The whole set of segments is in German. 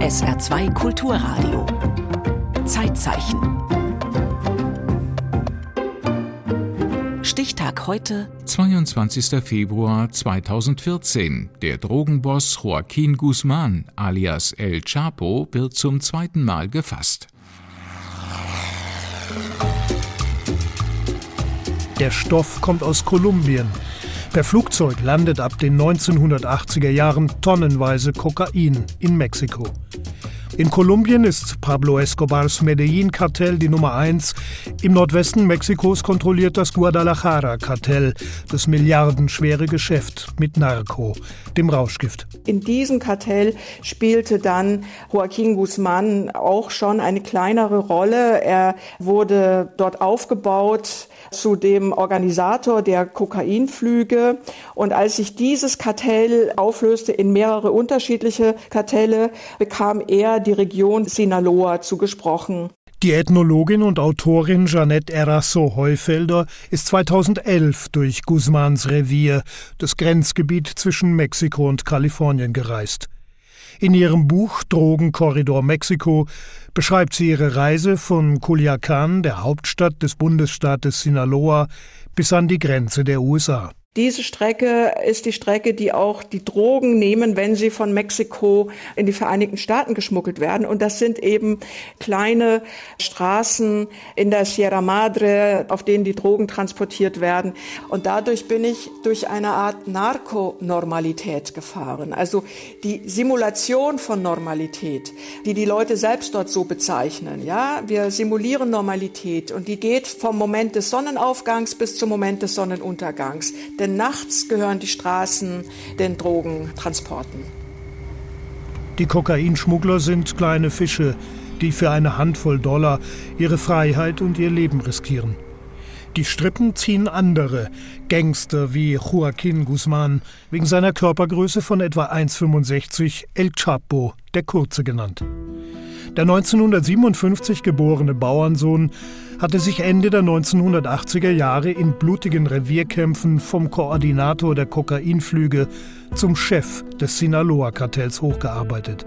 SR2 Kulturradio. Zeitzeichen. Stichtag heute. 22. Februar 2014. Der Drogenboss Joaquin Guzman alias El Chapo wird zum zweiten Mal gefasst. Der Stoff kommt aus Kolumbien. Per Flugzeug landet ab den 1980er Jahren tonnenweise Kokain in Mexiko. In Kolumbien ist Pablo Escobars Medellin-Kartell die Nummer eins. Im Nordwesten Mexikos kontrolliert das Guadalajara-Kartell das milliardenschwere Geschäft mit Narco, dem Rauschgift. In diesem Kartell spielte dann Joaquin Guzman auch schon eine kleinere Rolle. Er wurde dort aufgebaut zu dem Organisator der Kokainflüge. Und als sich dieses Kartell auflöste in mehrere unterschiedliche Kartelle, bekam er die Region Sinaloa zugesprochen. Die Ethnologin und Autorin Jeanette Erasso Heufelder ist 2011 durch Guzmans Revier, das Grenzgebiet zwischen Mexiko und Kalifornien, gereist. In ihrem Buch Drogenkorridor Mexiko beschreibt sie ihre Reise von Culiacan, der Hauptstadt des Bundesstaates Sinaloa, bis an die Grenze der USA. Diese Strecke ist die Strecke, die auch die Drogen nehmen, wenn sie von Mexiko in die Vereinigten Staaten geschmuggelt werden. Und das sind eben kleine Straßen in der Sierra Madre, auf denen die Drogen transportiert werden. Und dadurch bin ich durch eine Art Narkonormalität gefahren. Also die Simulation von Normalität, die die Leute selbst dort so bezeichnen. Ja, wir simulieren Normalität und die geht vom Moment des Sonnenaufgangs bis zum Moment des Sonnenuntergangs denn nachts gehören die Straßen den Drogentransporten. Die Kokainschmuggler sind kleine Fische, die für eine Handvoll Dollar ihre Freiheit und ihr Leben riskieren. Die Strippen ziehen andere, Gangster wie Joaquin Guzman, wegen seiner Körpergröße von etwa 1,65 El Chapo, der Kurze genannt. Der 1957 geborene Bauernsohn hatte sich Ende der 1980er Jahre in blutigen Revierkämpfen vom Koordinator der Kokainflüge zum Chef des Sinaloa-Kartells hochgearbeitet.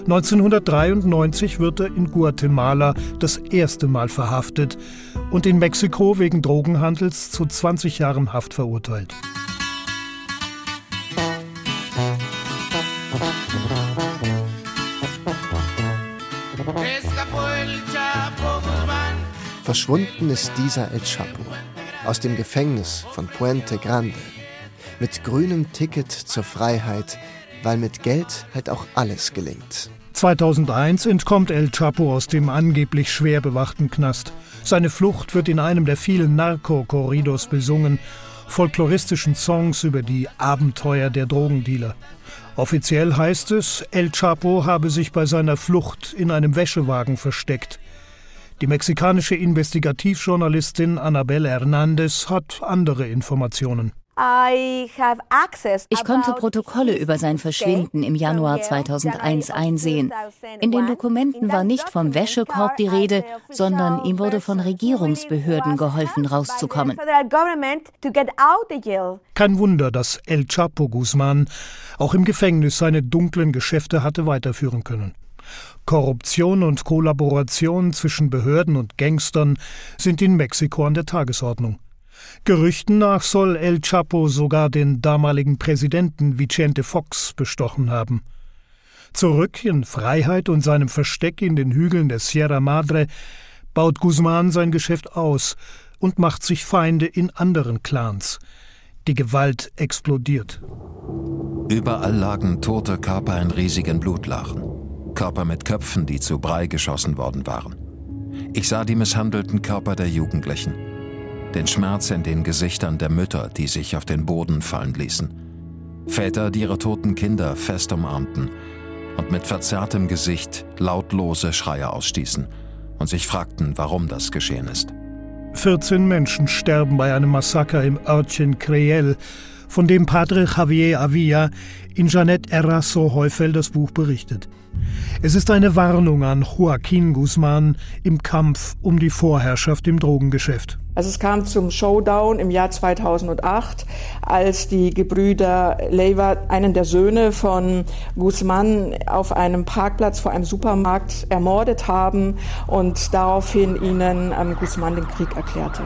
1993 wird er in Guatemala das erste Mal verhaftet und in Mexiko wegen Drogenhandels zu 20 Jahren Haft verurteilt. Verschwunden ist dieser El Chapo aus dem Gefängnis von Puente Grande mit grünem Ticket zur Freiheit, weil mit Geld halt auch alles gelingt. 2001 entkommt El Chapo aus dem angeblich schwer bewachten Knast. Seine Flucht wird in einem der vielen Narco-Korridos besungen, folkloristischen Songs über die Abenteuer der Drogendealer. Offiziell heißt es, El Chapo habe sich bei seiner Flucht in einem Wäschewagen versteckt. Die mexikanische Investigativjournalistin Annabelle Hernandez hat andere Informationen. Ich konnte Protokolle über sein Verschwinden im Januar 2001 einsehen. In den Dokumenten war nicht vom Wäschekorb die Rede, sondern ihm wurde von Regierungsbehörden geholfen, rauszukommen. Kein Wunder, dass El Chapo Guzman auch im Gefängnis seine dunklen Geschäfte hatte weiterführen können. Korruption und Kollaboration zwischen Behörden und Gangstern sind in Mexiko an der Tagesordnung. Gerüchten nach soll El Chapo sogar den damaligen Präsidenten Vicente Fox bestochen haben. Zurück in Freiheit und seinem Versteck in den Hügeln der Sierra Madre baut Guzman sein Geschäft aus und macht sich Feinde in anderen Clans. Die Gewalt explodiert. Überall lagen tote Körper in riesigen Blutlachen. Körper mit Köpfen, die zu Brei geschossen worden waren. Ich sah die misshandelten Körper der Jugendlichen, den Schmerz in den Gesichtern der Mütter, die sich auf den Boden fallen ließen, Väter, die ihre toten Kinder fest umarmten und mit verzerrtem Gesicht lautlose Schreie ausstießen und sich fragten, warum das geschehen ist. 14 Menschen sterben bei einem Massaker im Örtchen Creel, von dem Padre Javier Avilla in Jeanette Errasso Heufelders Buch berichtet. Es ist eine Warnung an Joaquin Guzman im Kampf um die Vorherrschaft im Drogengeschäft. Also es kam zum Showdown im Jahr 2008, als die Gebrüder Leiva einen der Söhne von Guzman auf einem Parkplatz vor einem Supermarkt ermordet haben und daraufhin ihnen ähm, Guzman den Krieg erklärte.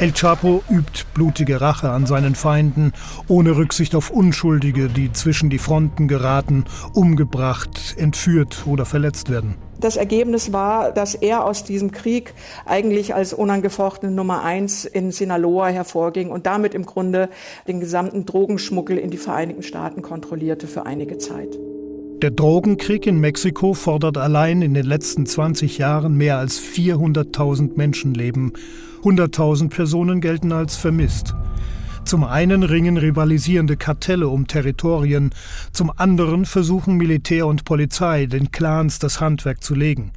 El Chapo übt blutige Rache an seinen Feinden, ohne Rücksicht auf Unschuldige, die zwischen die Fronten geraten, umgebracht, entführt oder verletzt werden. Das Ergebnis war, dass er aus diesem Krieg eigentlich als unangefochtene Nummer eins in Sinaloa hervorging und damit im Grunde den gesamten Drogenschmuggel in die Vereinigten Staaten kontrollierte für einige Zeit. Der Drogenkrieg in Mexiko fordert allein in den letzten 20 Jahren mehr als 400.000 Menschenleben 100.000 Personen gelten als vermisst. Zum einen ringen rivalisierende Kartelle um Territorien, zum anderen versuchen Militär und Polizei den Clans das Handwerk zu legen.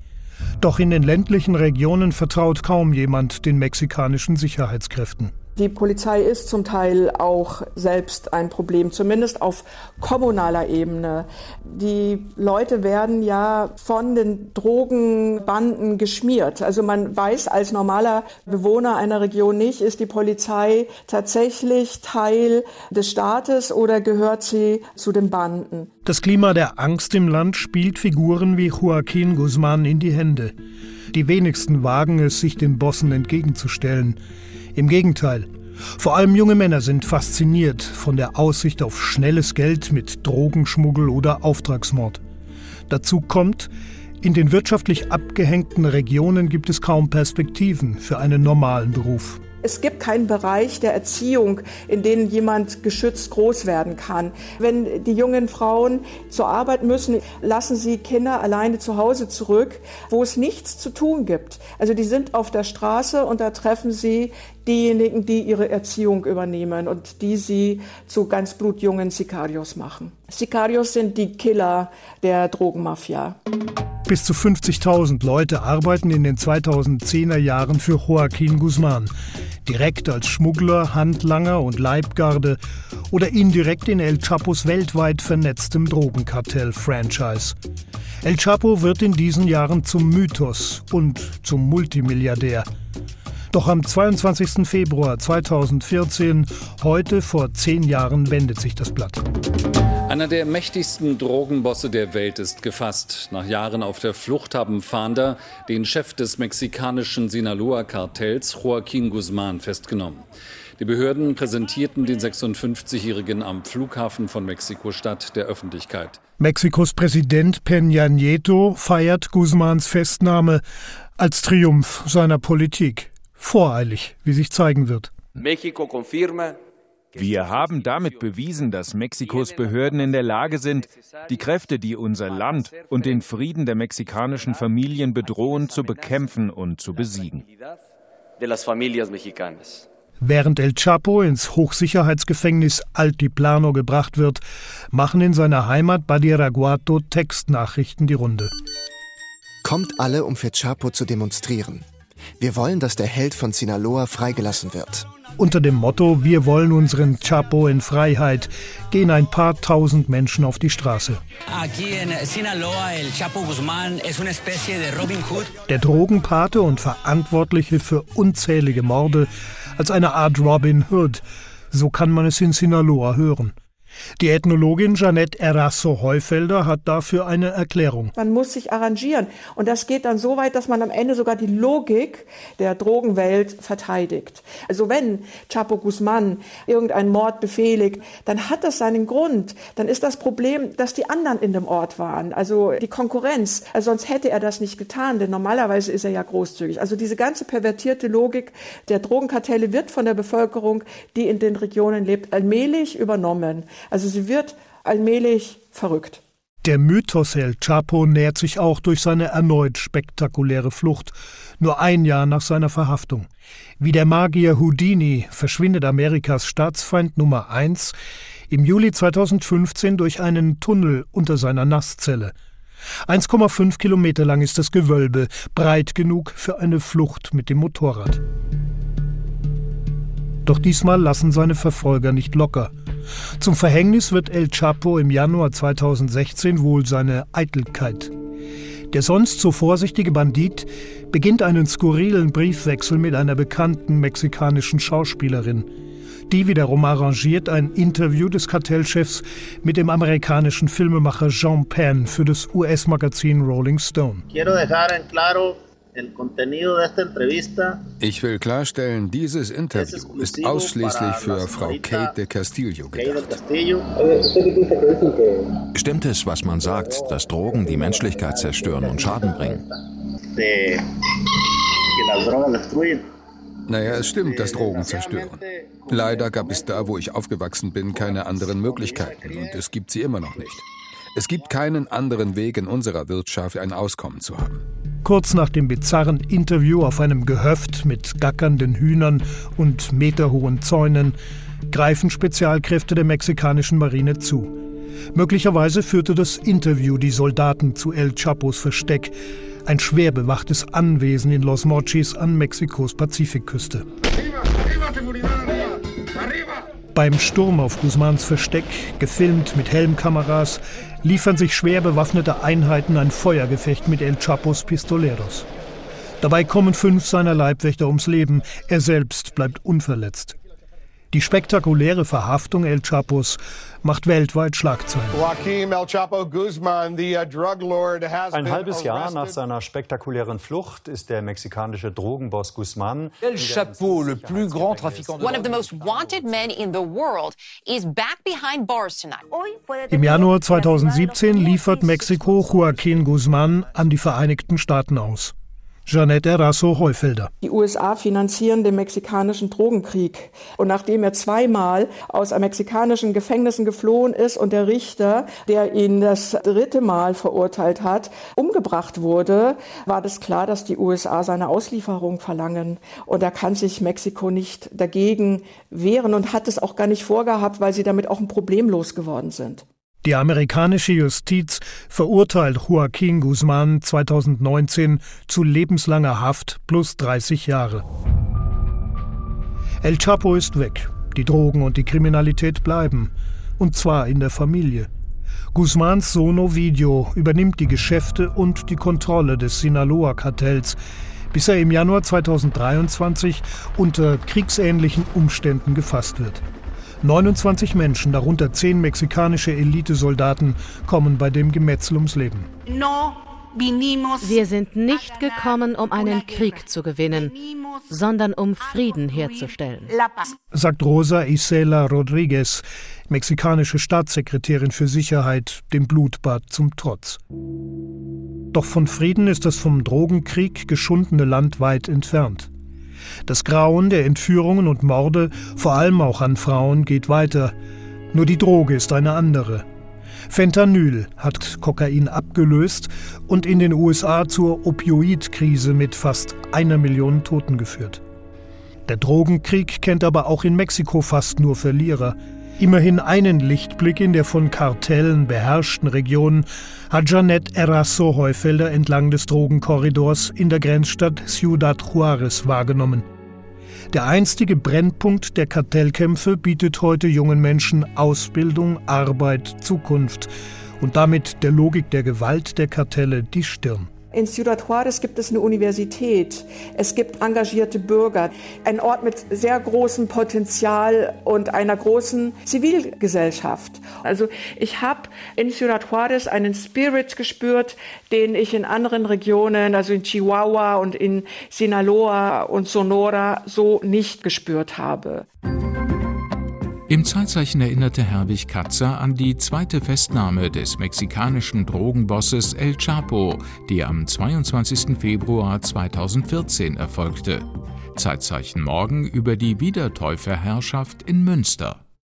Doch in den ländlichen Regionen vertraut kaum jemand den mexikanischen Sicherheitskräften. Die Polizei ist zum Teil auch selbst ein Problem, zumindest auf kommunaler Ebene. Die Leute werden ja von den Drogenbanden geschmiert. Also man weiß als normaler Bewohner einer Region nicht, ist die Polizei tatsächlich Teil des Staates oder gehört sie zu den Banden. Das Klima der Angst im Land spielt Figuren wie Joaquin Guzman in die Hände. Die wenigsten wagen es, sich den Bossen entgegenzustellen. Im Gegenteil. Vor allem junge Männer sind fasziniert von der Aussicht auf schnelles Geld mit Drogenschmuggel oder Auftragsmord. Dazu kommt, in den wirtschaftlich abgehängten Regionen gibt es kaum Perspektiven für einen normalen Beruf. Es gibt keinen Bereich der Erziehung, in dem jemand geschützt groß werden kann. Wenn die jungen Frauen zur Arbeit müssen, lassen sie Kinder alleine zu Hause zurück, wo es nichts zu tun gibt. Also die sind auf der Straße und da treffen sie diejenigen, die ihre Erziehung übernehmen und die sie zu ganz blutjungen Sicarios machen. Sicarios sind die Killer der Drogenmafia. Bis zu 50.000 Leute arbeiten in den 2010er Jahren für Joaquin Guzman direkt als Schmuggler, Handlanger und Leibgarde oder indirekt in El Chapos weltweit vernetztem Drogenkartell-Franchise. El Chapo wird in diesen Jahren zum Mythos und zum Multimilliardär. Doch am 22. Februar 2014, heute vor zehn Jahren, wendet sich das Blatt. Einer der mächtigsten Drogenbosse der Welt ist gefasst. Nach Jahren auf der Flucht haben Fahnder den Chef des mexikanischen Sinaloa-Kartells, Joaquin Guzman, festgenommen. Die Behörden präsentierten den 56-Jährigen am Flughafen von Mexiko-Stadt der Öffentlichkeit. Mexikos Präsident Peña Nieto feiert Guzmans Festnahme als Triumph seiner Politik. Voreilig, wie sich zeigen wird. Wir haben damit bewiesen, dass Mexikos Behörden in der Lage sind, die Kräfte, die unser Land und den Frieden der mexikanischen Familien bedrohen, zu bekämpfen und zu besiegen. Während El Chapo ins Hochsicherheitsgefängnis Altiplano gebracht wird, machen in seiner Heimat Badiraguato Textnachrichten die Runde. Kommt alle, um für Chapo zu demonstrieren. Wir wollen, dass der Held von Sinaloa freigelassen wird. Unter dem Motto Wir wollen unseren Chapo in Freiheit gehen ein paar tausend Menschen auf die Straße. Der Drogenpate und Verantwortliche für unzählige Morde als eine Art Robin Hood, so kann man es in Sinaloa hören. Die Ethnologin Jeanette Erasso-Heufelder hat dafür eine Erklärung. Man muss sich arrangieren. Und das geht dann so weit, dass man am Ende sogar die Logik der Drogenwelt verteidigt. Also wenn Chapo Guzman irgendeinen Mord befehligt, dann hat das seinen Grund. Dann ist das Problem, dass die anderen in dem Ort waren. Also die Konkurrenz. Also sonst hätte er das nicht getan, denn normalerweise ist er ja großzügig. Also diese ganze pervertierte Logik der Drogenkartelle wird von der Bevölkerung, die in den Regionen lebt, allmählich übernommen. Also sie wird allmählich verrückt. Der Mythos El Chapo nährt sich auch durch seine erneut spektakuläre Flucht, nur ein Jahr nach seiner Verhaftung. Wie der Magier Houdini verschwindet Amerikas Staatsfeind Nummer eins im Juli 2015 durch einen Tunnel unter seiner Nasszelle. 1,5 Kilometer lang ist das Gewölbe, breit genug für eine Flucht mit dem Motorrad. Doch diesmal lassen seine Verfolger nicht locker. Zum Verhängnis wird El Chapo im Januar 2016 wohl seine Eitelkeit. Der sonst so vorsichtige Bandit beginnt einen skurrilen Briefwechsel mit einer bekannten mexikanischen Schauspielerin. Die wiederum arrangiert ein Interview des Kartellchefs mit dem amerikanischen Filmemacher Jean Penn für das US-Magazin Rolling Stone. Ich will klarstellen, dieses Interview ist ausschließlich für Frau Kate de Castillo gedacht. Stimmt es, was man sagt, dass Drogen die Menschlichkeit zerstören und Schaden bringen? Naja, es stimmt, dass Drogen zerstören. Leider gab es da, wo ich aufgewachsen bin, keine anderen Möglichkeiten und es gibt sie immer noch nicht. Es gibt keinen anderen Weg in unserer Wirtschaft, ein Auskommen zu haben. Kurz nach dem bizarren Interview auf einem Gehöft mit gackernden Hühnern und meterhohen Zäunen greifen Spezialkräfte der mexikanischen Marine zu. Möglicherweise führte das Interview die Soldaten zu El Chapos Versteck, ein schwer bewachtes Anwesen in Los Mochis an Mexikos Pazifikküste. Beim Sturm auf Guzmans Versteck, gefilmt mit Helmkameras, liefern sich schwer bewaffnete Einheiten ein Feuergefecht mit El Chapos Pistoleros. Dabei kommen fünf seiner Leibwächter ums Leben, er selbst bleibt unverletzt. Die spektakuläre Verhaftung El Chapos macht weltweit Schlagzeilen. Ein halbes Jahr nach seiner spektakulären Flucht ist der mexikanische Drogenboss Guzman El Chapo, le plus grand trafiquant One of the most wanted men in the world is back behind bars tonight. Im Januar 2017 liefert Mexiko Joaquin Guzman an die Vereinigten Staaten aus. Janette Erasso-Heufelder. Die USA finanzieren den mexikanischen Drogenkrieg. Und nachdem er zweimal aus mexikanischen Gefängnissen geflohen ist und der Richter, der ihn das dritte Mal verurteilt hat, umgebracht wurde, war das klar, dass die USA seine Auslieferung verlangen. Und da kann sich Mexiko nicht dagegen wehren und hat es auch gar nicht vorgehabt, weil sie damit auch ein Problem losgeworden sind. Die amerikanische Justiz verurteilt Joaquin Guzman 2019 zu lebenslanger Haft plus 30 Jahre. El Chapo ist weg. Die Drogen und die Kriminalität bleiben. Und zwar in der Familie. Guzmans Sohn Ovidio übernimmt die Geschäfte und die Kontrolle des Sinaloa-Kartells, bis er im Januar 2023 unter kriegsähnlichen Umständen gefasst wird. 29 Menschen, darunter 10 mexikanische Elitesoldaten, kommen bei dem Gemetzel ums Leben. Wir sind nicht gekommen, um einen Krieg zu gewinnen, sondern um Frieden herzustellen, sagt Rosa Isela Rodriguez, mexikanische Staatssekretärin für Sicherheit, dem Blutbad zum Trotz. Doch von Frieden ist das vom Drogenkrieg geschundene Land weit entfernt. Das Grauen der Entführungen und Morde, vor allem auch an Frauen, geht weiter. Nur die Droge ist eine andere. Fentanyl hat Kokain abgelöst und in den USA zur Opioidkrise mit fast einer Million Toten geführt. Der Drogenkrieg kennt aber auch in Mexiko fast nur Verlierer. Immerhin einen Lichtblick in der von Kartellen beherrschten Region hat Janet Erasso Heufelder entlang des Drogenkorridors in der Grenzstadt Ciudad Juarez wahrgenommen. Der einstige Brennpunkt der Kartellkämpfe bietet heute jungen Menschen Ausbildung, Arbeit, Zukunft und damit der Logik der Gewalt der Kartelle die Stirn. In Ciudad Juarez gibt es eine Universität, es gibt engagierte Bürger, ein Ort mit sehr großem Potenzial und einer großen Zivilgesellschaft. Also ich habe in Ciudad Juarez einen Spirit gespürt, den ich in anderen Regionen, also in Chihuahua und in Sinaloa und Sonora so nicht gespürt habe. Im Zeitzeichen erinnerte Herwig Katzer an die zweite Festnahme des mexikanischen Drogenbosses El Chapo, die am 22. Februar 2014 erfolgte. Zeitzeichen morgen über die Wiedertäuferherrschaft in Münster.